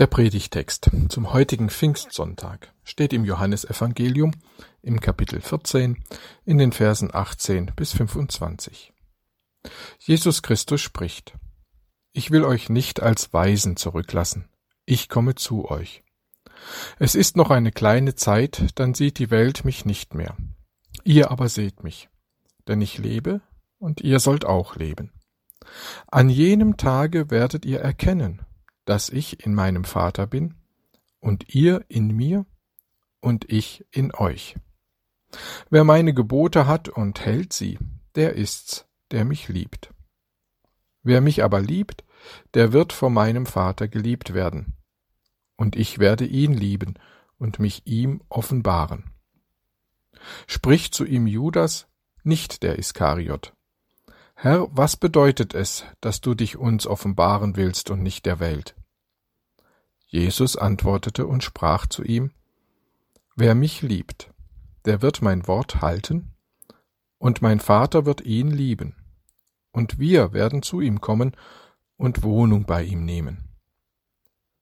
Der Predigtext zum heutigen Pfingstsonntag steht im Johannesevangelium im Kapitel 14 in den Versen 18 bis 25. Jesus Christus spricht, Ich will euch nicht als Weisen zurücklassen, ich komme zu euch. Es ist noch eine kleine Zeit, dann sieht die Welt mich nicht mehr. Ihr aber seht mich, denn ich lebe und ihr sollt auch leben. An jenem Tage werdet ihr erkennen, dass ich in meinem Vater bin und ihr in mir und ich in euch. Wer meine Gebote hat und hält sie, der ist's, der mich liebt. Wer mich aber liebt, der wird von meinem Vater geliebt werden, und ich werde ihn lieben und mich ihm offenbaren. Spricht zu ihm Judas, nicht der Iskariot. Herr, was bedeutet es, dass du dich uns offenbaren willst und nicht der Welt? Jesus antwortete und sprach zu ihm, Wer mich liebt, der wird mein Wort halten, und mein Vater wird ihn lieben, und wir werden zu ihm kommen und Wohnung bei ihm nehmen.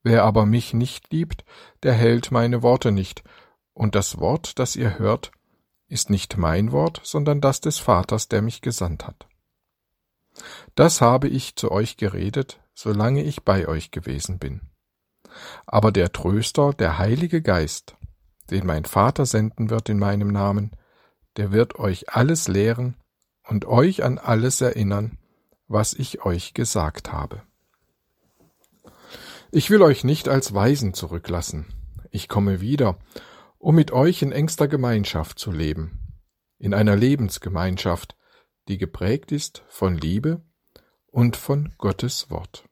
Wer aber mich nicht liebt, der hält meine Worte nicht, und das Wort, das ihr hört, ist nicht mein Wort, sondern das des Vaters, der mich gesandt hat. Das habe ich zu euch geredet, solange ich bei euch gewesen bin. Aber der Tröster, der Heilige Geist, den mein Vater senden wird in meinem Namen, der wird euch alles lehren und euch an alles erinnern, was ich euch gesagt habe. Ich will euch nicht als Weisen zurücklassen. Ich komme wieder, um mit euch in engster Gemeinschaft zu leben, in einer Lebensgemeinschaft, die geprägt ist von Liebe und von Gottes Wort.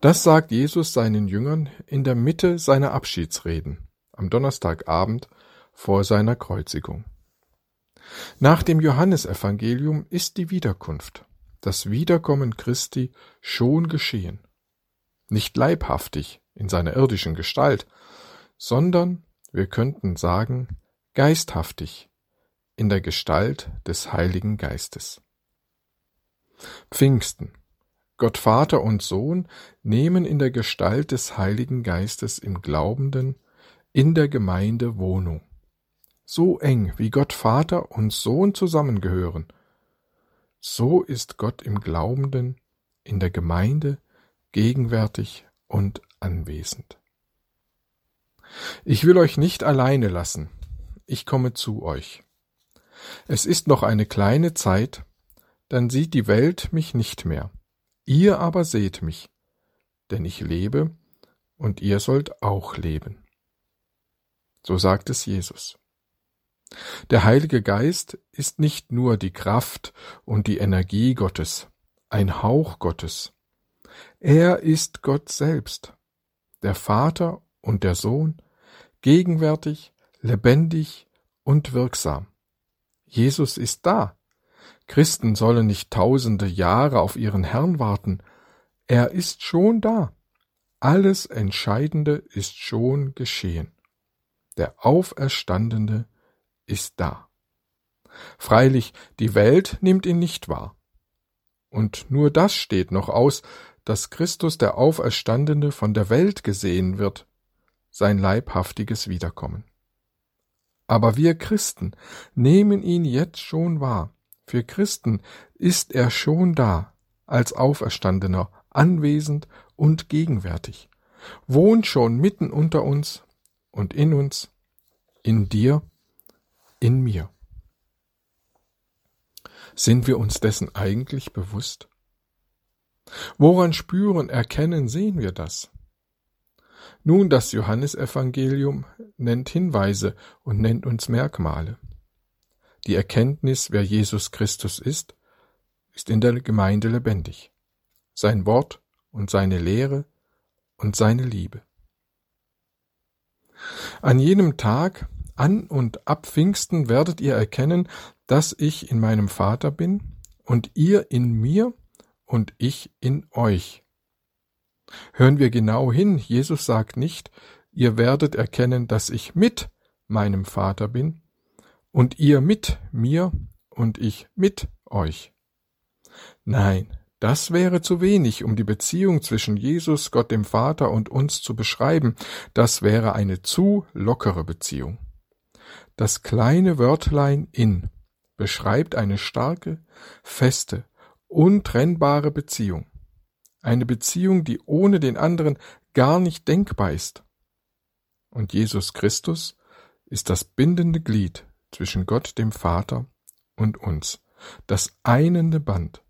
Das sagt Jesus seinen Jüngern in der Mitte seiner Abschiedsreden am Donnerstagabend vor seiner Kreuzigung. Nach dem Johannesevangelium ist die Wiederkunft, das Wiederkommen Christi schon geschehen. Nicht leibhaftig in seiner irdischen Gestalt, sondern, wir könnten sagen, geisthaftig in der Gestalt des Heiligen Geistes. Pfingsten Gott Vater und Sohn nehmen in der Gestalt des Heiligen Geistes im Glaubenden in der Gemeinde Wohnung. So eng wie Gott Vater und Sohn zusammengehören, so ist Gott im Glaubenden in der Gemeinde gegenwärtig und anwesend. Ich will euch nicht alleine lassen, ich komme zu euch. Es ist noch eine kleine Zeit, dann sieht die Welt mich nicht mehr Ihr aber seht mich, denn ich lebe, und ihr sollt auch leben. So sagt es Jesus. Der Heilige Geist ist nicht nur die Kraft und die Energie Gottes, ein Hauch Gottes. Er ist Gott selbst, der Vater und der Sohn, gegenwärtig, lebendig und wirksam. Jesus ist da, Christen sollen nicht tausende Jahre auf ihren Herrn warten. Er ist schon da. Alles Entscheidende ist schon geschehen. Der Auferstandene ist da. Freilich, die Welt nimmt ihn nicht wahr. Und nur das steht noch aus, dass Christus der Auferstandene von der Welt gesehen wird, sein leibhaftiges Wiederkommen. Aber wir Christen nehmen ihn jetzt schon wahr. Für Christen ist er schon da, als Auferstandener, anwesend und gegenwärtig, wohnt schon mitten unter uns und in uns, in dir, in mir. Sind wir uns dessen eigentlich bewusst? Woran spüren, erkennen, sehen wir das? Nun, das Johannesevangelium nennt Hinweise und nennt uns Merkmale. Die Erkenntnis, wer Jesus Christus ist, ist in der Gemeinde lebendig. Sein Wort und seine Lehre und seine Liebe. An jenem Tag, an und ab Pfingsten, werdet ihr erkennen, dass ich in meinem Vater bin und ihr in mir und ich in euch. Hören wir genau hin, Jesus sagt nicht, ihr werdet erkennen, dass ich mit meinem Vater bin, und ihr mit mir und ich mit euch. Nein, Das wäre zu wenig, um die Beziehung zwischen Jesus, Gott dem Vater und uns zu beschreiben. Das wäre eine zu lockere Beziehung. Das kleine Wörtlein in beschreibt eine starke, feste, untrennbare Beziehung. Eine Beziehung, die ohne den anderen gar nicht denkbar ist. Und Jesus Christus ist das bindende Glied zwischen Gott dem Vater und uns, das einende Band,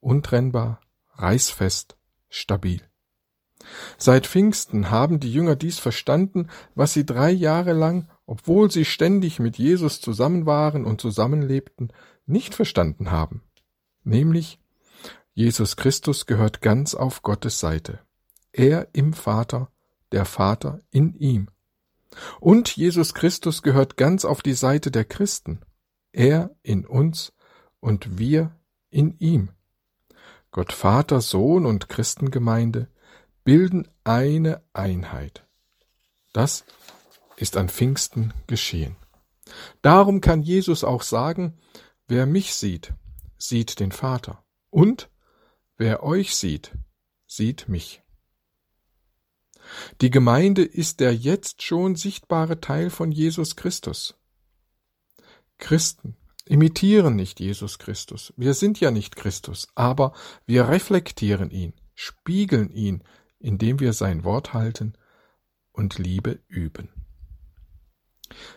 untrennbar, reißfest, stabil. Seit Pfingsten haben die Jünger dies verstanden, was sie drei Jahre lang, obwohl sie ständig mit Jesus zusammen waren und zusammenlebten, nicht verstanden haben, nämlich Jesus Christus gehört ganz auf Gottes Seite. Er im Vater, der Vater in ihm. Und Jesus Christus gehört ganz auf die Seite der Christen. Er in uns und wir in ihm. Gott Vater, Sohn und Christengemeinde bilden eine Einheit. Das ist an Pfingsten geschehen. Darum kann Jesus auch sagen, wer mich sieht, sieht den Vater. Und wer euch sieht, sieht mich. Die Gemeinde ist der jetzt schon sichtbare Teil von Jesus Christus. Christen imitieren nicht Jesus Christus. Wir sind ja nicht Christus, aber wir reflektieren ihn, spiegeln ihn, indem wir sein Wort halten und Liebe üben.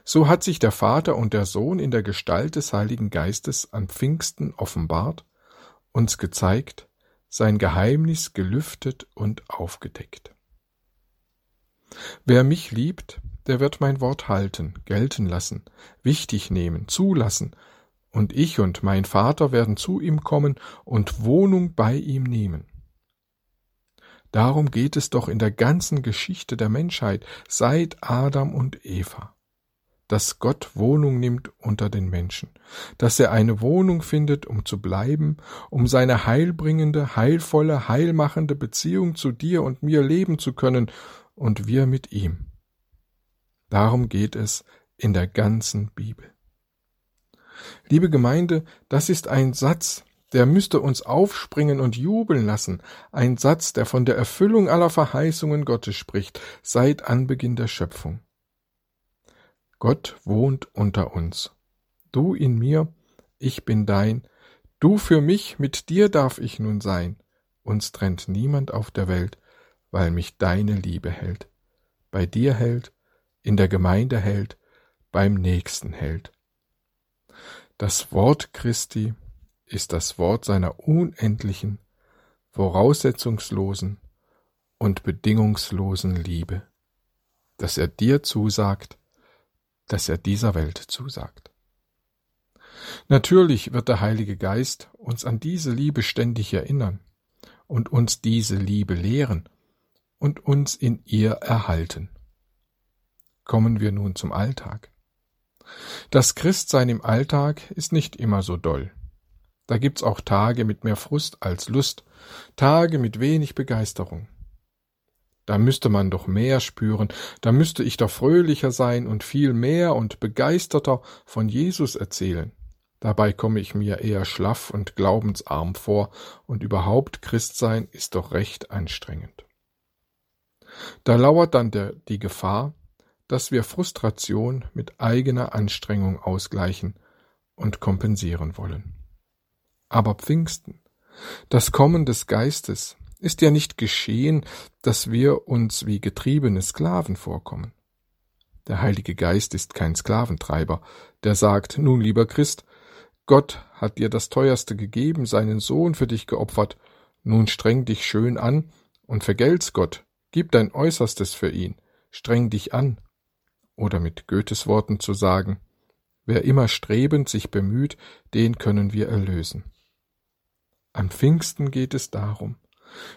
So hat sich der Vater und der Sohn in der Gestalt des Heiligen Geistes an Pfingsten offenbart, uns gezeigt, sein Geheimnis gelüftet und aufgedeckt. Wer mich liebt, der wird mein Wort halten, gelten lassen, wichtig nehmen, zulassen, und ich und mein Vater werden zu ihm kommen und Wohnung bei ihm nehmen. Darum geht es doch in der ganzen Geschichte der Menschheit seit Adam und Eva dass Gott Wohnung nimmt unter den Menschen, dass er eine Wohnung findet, um zu bleiben, um seine heilbringende, heilvolle, heilmachende Beziehung zu dir und mir leben zu können und wir mit ihm. Darum geht es in der ganzen Bibel. Liebe Gemeinde, das ist ein Satz, der müsste uns aufspringen und jubeln lassen, ein Satz, der von der Erfüllung aller Verheißungen Gottes spricht, seit Anbeginn der Schöpfung. Gott wohnt unter uns. Du in mir, ich bin dein, du für mich, mit dir darf ich nun sein. Uns trennt niemand auf der Welt, weil mich deine Liebe hält. Bei dir hält, in der Gemeinde hält, beim Nächsten hält. Das Wort Christi ist das Wort seiner unendlichen, voraussetzungslosen und bedingungslosen Liebe, dass er dir zusagt, das er dieser Welt zusagt. Natürlich wird der Heilige Geist uns an diese Liebe ständig erinnern und uns diese Liebe lehren und uns in ihr erhalten. Kommen wir nun zum Alltag. Das Christsein im Alltag ist nicht immer so doll. Da gibt's auch Tage mit mehr Frust als Lust, Tage mit wenig Begeisterung. Da müsste man doch mehr spüren, da müsste ich doch fröhlicher sein und viel mehr und begeisterter von Jesus erzählen. Dabei komme ich mir eher schlaff und glaubensarm vor, und überhaupt Christsein ist doch recht anstrengend. Da lauert dann der, die Gefahr, dass wir Frustration mit eigener Anstrengung ausgleichen und kompensieren wollen. Aber Pfingsten, das Kommen des Geistes, ist ja nicht geschehen, dass wir uns wie getriebene Sklaven vorkommen. Der Heilige Geist ist kein Sklaventreiber, der sagt, nun lieber Christ, Gott hat dir das Teuerste gegeben, seinen Sohn für dich geopfert, nun streng dich schön an und vergelt's Gott, gib dein Äußerstes für ihn, streng dich an. Oder mit Goethes Worten zu sagen, wer immer strebend sich bemüht, den können wir erlösen. Am Pfingsten geht es darum,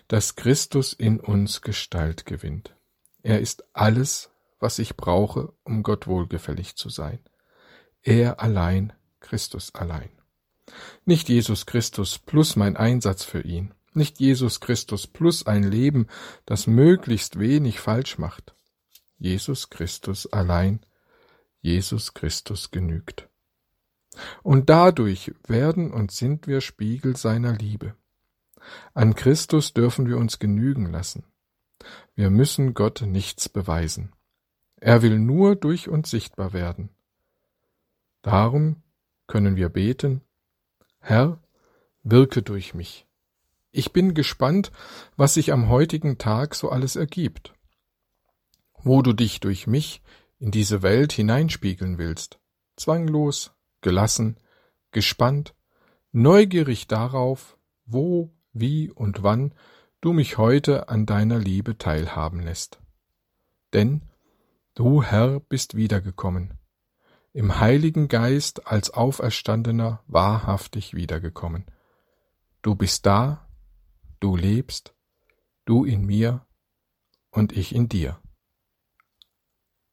dass Christus in uns Gestalt gewinnt. Er ist alles, was ich brauche, um Gott wohlgefällig zu sein. Er allein, Christus allein. Nicht Jesus Christus plus mein Einsatz für ihn, nicht Jesus Christus plus ein Leben, das möglichst wenig falsch macht. Jesus Christus allein, Jesus Christus genügt. Und dadurch werden und sind wir Spiegel seiner Liebe. An Christus dürfen wir uns genügen lassen. Wir müssen Gott nichts beweisen. Er will nur durch uns sichtbar werden. Darum können wir beten, Herr, wirke durch mich. Ich bin gespannt, was sich am heutigen Tag so alles ergibt, wo du dich durch mich in diese Welt hineinspiegeln willst, zwanglos, gelassen, gespannt, neugierig darauf, wo, wie und wann du mich heute an deiner Liebe teilhaben lässt. Denn du Herr bist wiedergekommen, im Heiligen Geist als Auferstandener wahrhaftig wiedergekommen. Du bist da, du lebst, du in mir und ich in dir.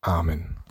Amen.